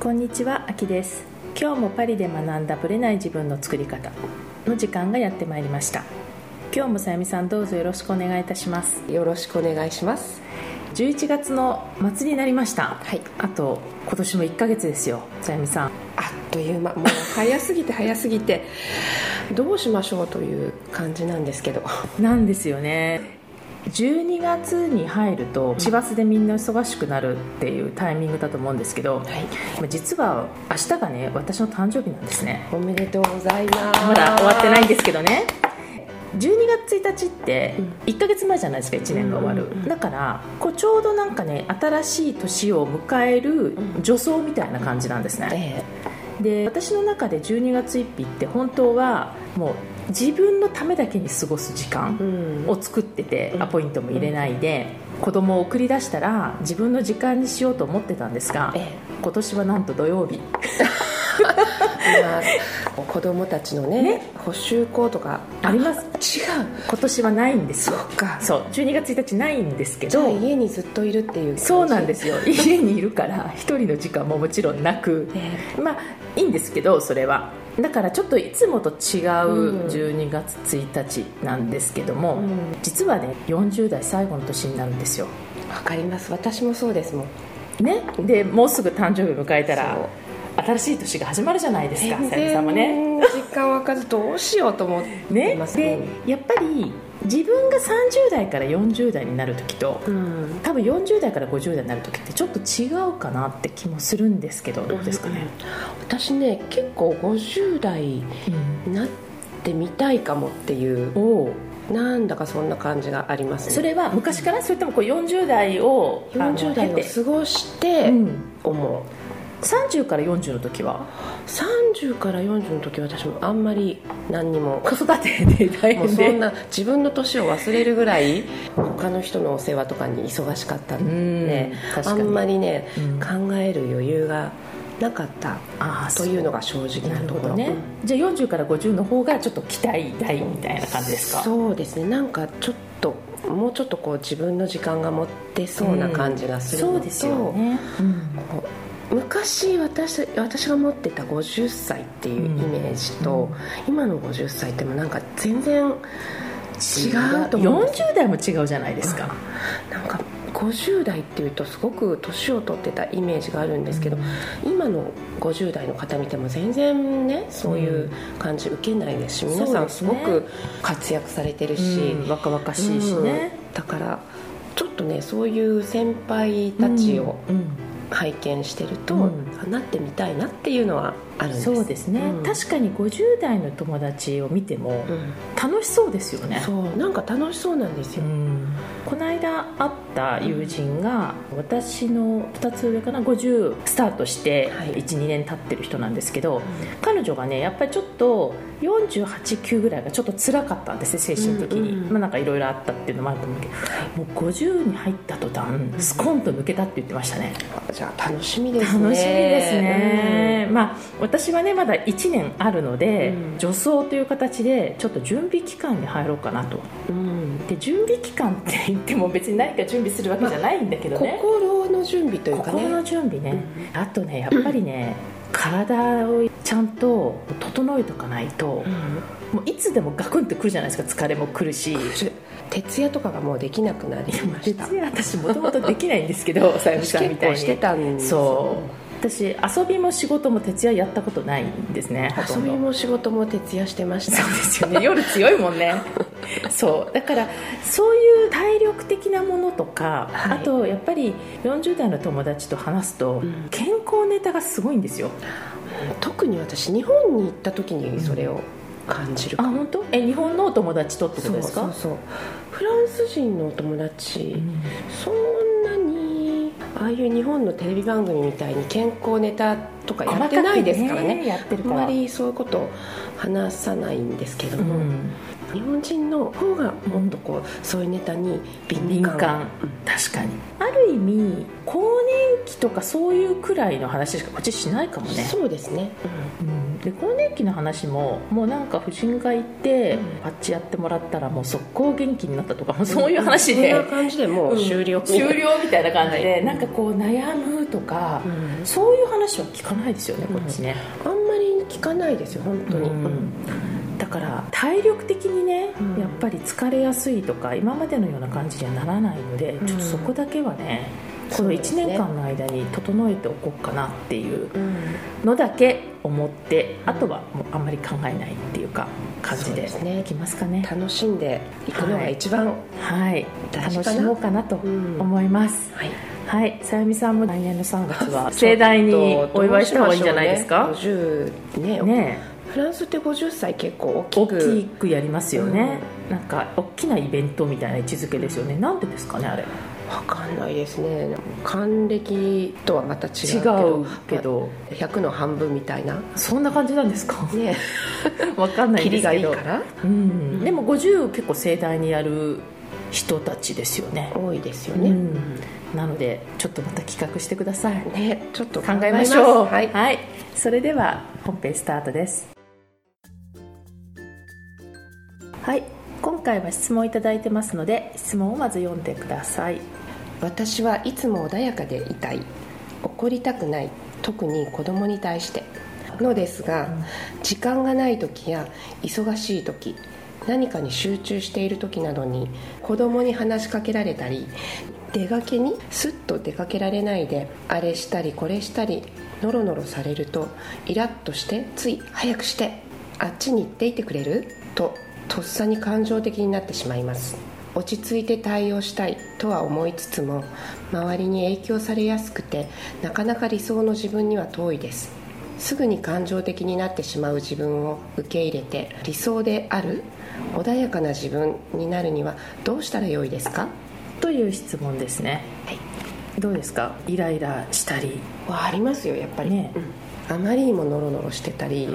こんにちは、あきです。今日もパリで学んだブレない自分の作り方の時間がやってまいりました。今日もさゆみさんどうぞよろしくお願いいたします。よろしくお願いします。11月の末になりました。はい。あと今年も1ヶ月ですよさゆみさん。あっという間。もう早すぎて早すぎてどうしましょうという感じなんですけど。なんですよね12月に入ると師走でみんな忙しくなるっていうタイミングだと思うんですけど、はい。まあ実は明日がね私の誕生日なんですね。おめでとうございます。まだ終わってないんですけどね。12月1日って1ヶ月前じゃないですか1年が終わる、だからこうちょうどなんかね新しい年を迎える助走みたいな感じなんですね、えで私の中で12月1日って本当はもう自分のためだけに過ごす時間を作っててうん。アポイントも入れないで子供を送り出したら自分の時間にしようと思ってたんですがえ今年はなんと土曜日。え今子供たちのねね。補習校とかあります。違う。今年はないんですよ。そっか。そう。12月1日ないんですけじゃあど家にずっといるっていうそうなんですよ。家にいるから一人の時間ももちろんなく。え。まあいいんですけどそれはだからちょっといつもと違うん。う12月1日なんですけども、うん。実はね40代最後の年になるんですよ。えわかります。私もそうですもん。ね？でもうすぐ誕生日迎えたら新しい年が始まるじゃないですか全さゆみさんもね然実感わかずどう。しようと思ってねますでやっぱり自分が30代から40代になる時とうん。多分40代から50代になる時ってちょっと違うかなって気もするんですけどどうですかね、私ね結構50代になってみたいかもっていうおおなんだかそんな感じがありますね。それは昔から？それともこう40代をあの40代を過ごしてうん。思う、30から40の時は？30から40の時私もあんまり何にも。子育てで大もう変でそんな自分の年を忘れるぐらい他の人のお世話とかに忙しかった。ん。であんまりね、うん。考える余裕がなかった。というのが正直ななところ。ね、じゃあ40から50の方がちょっと期待大みたいな感じですか？そうですね。なんかちょっともうちょっとこう自分の時間が持ってそうな感じがするのと、そうですよね、うん昔私私が持ってた50歳っていうイメージと、今の50歳ってもうなんか全然違うと思うんですよ。40代も違うじゃないですか、なんか50代っていうとすごく年を取ってたイメージがあるんですけど、今の50代の方見ても全然ねそういう感じ受けないですし、皆さんすごく活躍されてるし、うん。若々しいしね、うん。だからちょっとねそういう先輩たちをうん拝見してると、うん。あなってみたいなっていうのはあるんです。そうですね、うん。確かに50代の友達を見てもうん。楽しそうですよね、そう。なんか楽しそうなんですよ、うん。この間会った友人が私の2つ上かな50スタートしてはい。12年経ってる人なんですけど、彼女がねやっぱりちょっと489ぐらいがちょっと辛かったんですね精神的に、うんうんまあ、なんかいろいろあったっていうのもあると思うけどもう50に入った途端スコンと抜けたって言ってましたね。じゃあ楽しみですね。楽しみですね、まあ私はねまだ1年あるので、うん。助走という形でちょっと準備期間に入ろうかなと。うん。で準備期間って言っても別に何か準備するわけじゃないんだけどね、心の準備というかね。心の準備ね、あとねやっぱりね体をちゃんと整えとかないと、うん。もういつでもガクンってくるじゃないですか疲れも来るし。徹夜とかがもうできなくなりました。別に私もともとできないんですけどさゆみ私さんみたいに。してたんですそう私遊びも仕事も徹夜やったことないんですね遊びも仕事も徹夜してました。そうですよね。夜強いもんね。そう。だからそういう体力的なものとか、はい。あとやっぱり40代の友達と話すと、ん。健康ネタがすごいんですよ。特に私日本に行った時にそれを感じるかも、あ本当？え日本のお友達とってことですか？そうそうそうフランス人のお友達、そんなにああいう日本のテレビ番組みたいに健康ネタとかやってないですからね。ねあんまりそういうこと話さないんですけども、うん日本人の方がもっとこうそういうネタに敏感。確かに。ある意味更年期とかそういうくらいの話しかこっちしないかもね。そうですね、うん、で更年期の話ももうなんか婦人科行って、うん。パッチやってもらったらもう速攻元気になったとかそういう話で、そんな感じでもう終了、うん。終了みたいな感じで、はい。なんかこう悩むとか、うん。そういう話は聞かないですよねこっちね、あんまり聞かないですよ本当に、うんだから体力的にね、うんやっぱり疲れやすいとか今までのような感じにはならないので、うん。ちょっとそこだけはねこの1そうですね。年間の間に整えておこうかなっていううん。のだけ思って、うんあとはもうあんまり考えないっていうか感じでいきますかね。楽しんでいくのが一番、はい。大事かな。楽しもうかなとうん思います、はい。はい。さゆみさんも来年の3月は盛大にお祝いした方がいいんじゃないですか？ちょっとどうしましょうね50ねねフランスって50歳結構大大きく。きくやりますよね、なんか大きなイベントみたいな位置づけですよね。なんでですかねあれ。わかんないですね。還暦とはまた違うけ違どうけど。100の半分みたいな。そんな感じなんですか？ね。わかんないですけど。いいから。うん、でも50結構盛大にやる人たちですよね。多いですよね、うん。なのでちょっとまた企画してください。ねちょっと考えましょう。考えますはい、それでは本編スタートですはい。今回は質問いただいてますので質問をまず読んでください。私はいつも穏やかでいたい。怒りたくない。特に子供に対して。のですが、時間がない時や忙しい時何かに集中している時などに子供に話しかけられたり出かけにすっと出かけられないであれしたりこれしたりノロノロされるとイラッとしてつい早くしてあっちに行っていてくれる？ととっさに感情的になってしまいます。落ち着いて対応したいとは思いつつも周りに影響されやすくてなかなか理想の自分には遠いです。すぐに感情的になってしまう自分を受け入れて理想である穏やかな自分になるにはどうしたらよいですか？という質問ですね。はい。どうですか？イライラしたり、はありますよやっぱり、ね。うんあまりにもノロノロしてたり、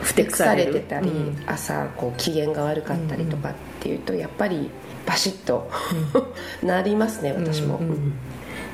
ふてくされてたり、うん。朝こう機嫌が悪かったりとかっていうとやっぱりバシッと なりますね私も、うんうん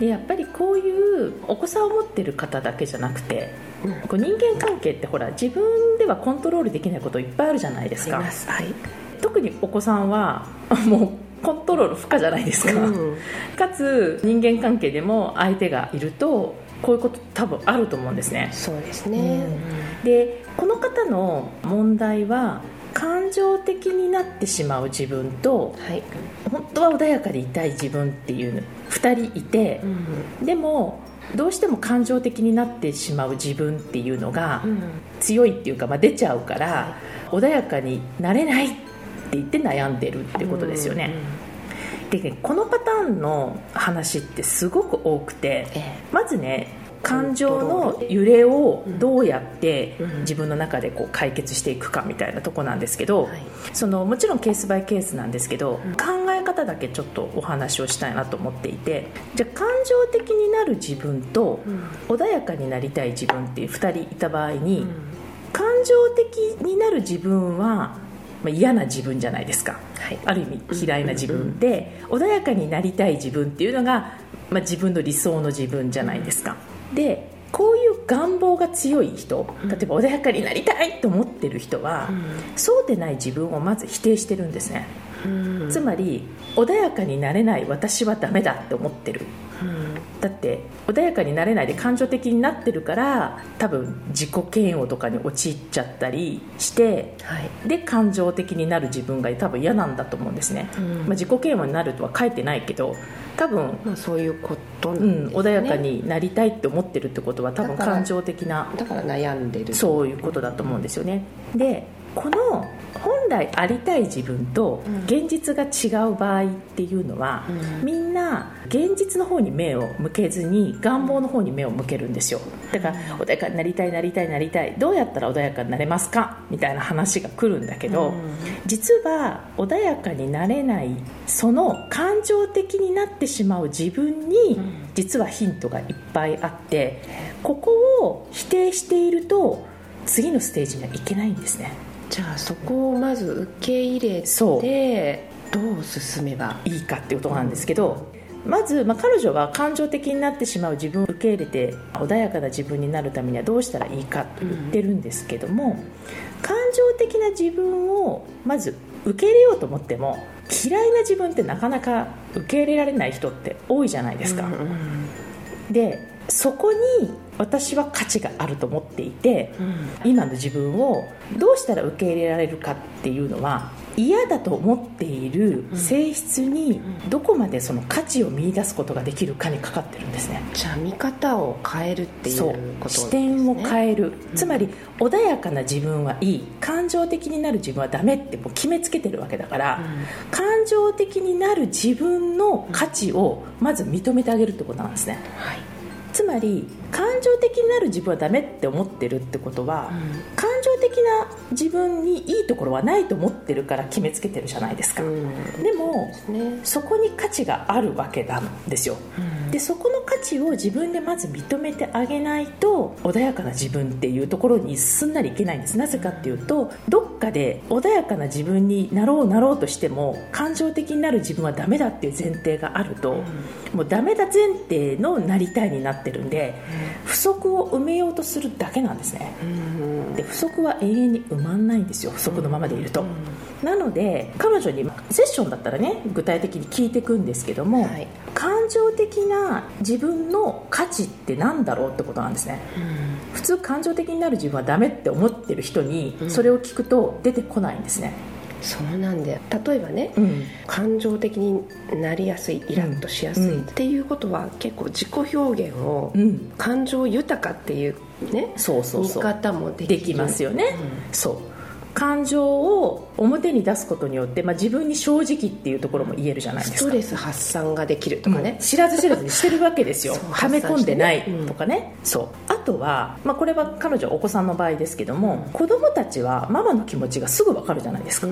でやっぱりこういうお子さんを持ってる方だけじゃなくてうん。こう人間関係ってほら自分ではコントロールできないこといっぱいあるじゃないですか。はい、特にお子さんは もうコントロール不可じゃないですか、うん。かつ人間関係でも相手がいるとこういうこと多分あると思うんですね。そうですね、でこの方の問題は感情的になってしまう自分とはい、本当は穏やかでいたい自分っていう2人いて、でもどうしても感情的になってしまう自分っていうのが強いっていうか、まあ、出ちゃうから、穏やかになれないって言って悩んでるってことですよね、でねこのパターンの話ってすごく多くてえまずね感情の揺れをどうやってうん。自分の中でこう解決していくかみたいなとこなんですけど、はい。そのもちろんケースバイケースなんですけど、うん。考え方だけちょっとお話をしたいなと思っていてじゃあ感情的になる自分とうん。穏やかになりたい自分っていう2人いた場合に、うん。感情的になる自分は、まあ、嫌な自分じゃないですか。はい。ある意味嫌いな自分で、穏やかになりたい自分っていうのが、まあ、自分の理想の自分じゃないですか。でこういう願望が強い人例えば穏やかになりたいと思ってる人は、そうでない自分をまず否定してるんですね、うん。つまり穏やかになれない私はダメだって思ってるうん。だって穏やかになれないで感情的になってるから多分自己嫌悪とかに陥っちゃったりしてはい。で感情的になる自分が多分嫌なんだと思うんですね、うん。まあ、自己嫌悪になるとは書いてないけど多分、まあそういうことなうん穏やかになりたいって思ってるってことは多分感情的なだから悩んでるそういうことだと思うんですよね。でこの本来ありたい自分とうん。現実が違う場合っていうのは、うん。みんな現実の方に目を向けずに願望の方に目を向けるんですよ。だから穏やかになりたいなりたいなりたい。どうやったら穏やかになれますか？みたいな話が来るんだけど、うん。実は穏やかになれないその感情的になってしまう自分にん。実はヒントがいっぱいあってここを否定していると次のステージにはいけないんですねじゃあそこをまず受け入れてどう進めば？いいかっていうことなんですけど、まず、まあ、彼女は感情的になってしまう自分を受け入れて穏やかな自分になるためにはどうしたらいいかと言ってるんですけども、感情的な自分をまず受け入れようと思っても嫌いな自分ってなかなか受け入れられない人って多いじゃないですか。うんうん、でそこに私は価値があると思っていて、うん、今の自分をどうしたら受け入れられるかっていうのは嫌だと思っている性質にどこまでその価値を見出すことができるかにかかってるんですね。じゃあ見方を変えるっていうことです、ね、視点を変える、つまり穏やかな自分はいい。感情的になる自分はダメってもう決めつけてるわけだから、うん、感情的になる自分の価値をまず認めてあげるってことなんですね、はいつまり感情的になる自分はダメって思ってるってことは、うん、感情的な自分にいいところはないと思ってるから決めつけてるじゃないですか、うん、でも、ね、そこに価値があるわけなんですよ、うん、でそこの価値を自分でまず認めてあげないと穏やかな自分っていうところにすんなりいけないんです。なぜかっていうとどっかで穏やかな自分になろうなろうとしても感情的になる自分はダメだっていう前提があると、もうダメだ前提のなりたいになってるんで、不足を埋めようとするだけなんですね、で不足は永遠に埋まんないんですよ不足のままでいると、なので彼女にセッションだったらね具体的に聞いていくんですけども、はい、感情的な自分の価値って何だろうってことなんですね、普通感情的になる自分はダメって思ってる人にそれを聞くと出てこないんですね、そうなんだよ。例えばね、うん、感情的になりやすいイラッとしやすい、っていうことは結構自己表現を、感情豊かっていうねそうそう見方もできますよね、そう感情を表に出すことによって、まあ、自分に正直っていうところも言えるじゃないですか。ストレス発散ができるとかね、うん、知らず知らずにしてるわけですよ。はめ込んでないとかね、うん、そう。あとは、まあ、これは彼女お子さんの場合ですけども、うん、子供たちはママの気持ちがすぐ分かるじゃないですか、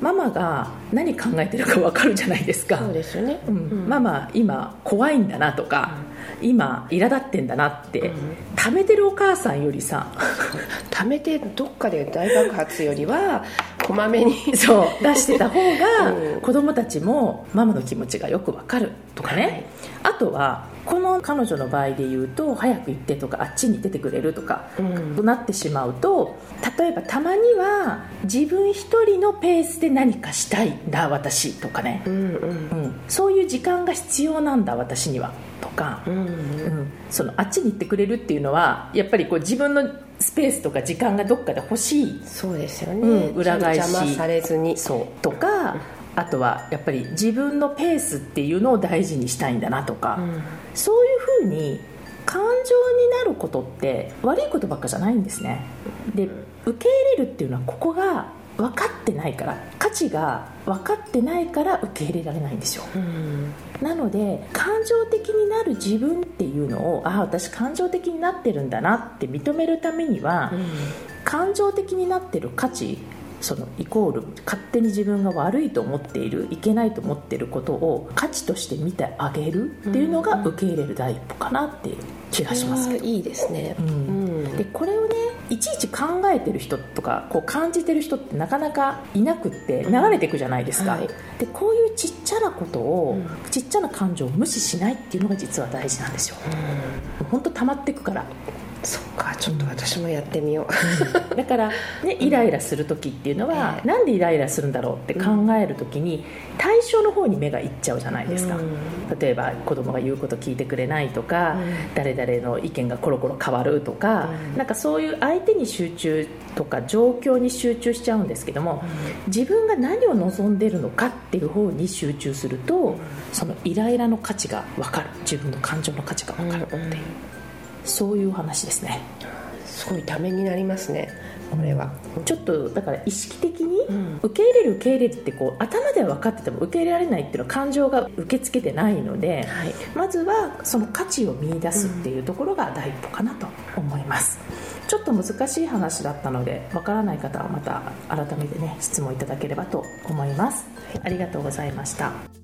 ママが何考えてるか分かるじゃないですか。そうですよね、ママ今怖いんだなとか、今苛立ってんだなって、貯めてるお母さんよりさ貯めてどっかで大爆発よりはこまめに。そう出してた方が、うん、子供たちもママの気持ちがよくわかる。とかね、はい、あとはこの彼女の場合で言うと早く行ってとかあっちに出てくれるとか、うん、となってしまうと例えばたまには自分一人のペースで何かしたいんだ私とかね、うん、うん、そういう時間が必要なんだ私には。とか、うん、うん、そのあっちに行ってくれるっていうのはやっぱりこう自分のスペースとか時間がどっかで欲しい。そうですよね、うん、裏返し。邪魔されずに。そう。とか、あとはやっぱり自分のペースっていうのを大事にしたいんだなとか、うん、そういうふうに感情になることって悪いことばっかじゃないんですね。で受け入れるっていうのはここが分かってないから価値が分かってないから受け入れられないんですよ、うん、なので感情的になる自分っていうのをああ私感情的になってるんだなって認めるためには、うん、感情的になってる価値そのイコール勝手に自分が悪いと思っているいけないと思っていることを価値として見てあげるっていうのが受け入れる第一歩かなっていう気がしますけど、いいですね、うん、でこれをねいちいち考えてる人とかこう感じてる人ってなかなかいなくって流れていくじゃないですか、はい、でこういうちっちゃなことを、うん、ちっちゃな感情を無視しないっていうのが実は大事なんですよ、うん、本当溜まっていくからそっかちょっと私もやってみよう、うん、だから、ね、イライラする時っていうのは、うん、なんでイライラするんだろうって考える時に、対象の方に目がいっちゃうじゃないですか、うん、例えば子供が言うこと聞いてくれないとか、誰々の意見がコロコロ変わるとか、うん、なんかそういう相手に集中とか状況に集中しちゃうんですけども、自分が何を望んでるのかっていう方に集中すると、そのイライラの価値が分かる。自分の感情の価値が分かるっていう。そういう話ですね。すごいためになりますねこれは。ちょっとだから意識的に受け入れる受け入れるってこう頭では分かってても受け入れられないっていうのは感情が受け付けてないので、はい、まずはその価値を見出すっていうところが第一歩かなと思います、うん、ちょっと難しい話だったので分からない方はまた改めてね質問いただければと思います、ありがとうございました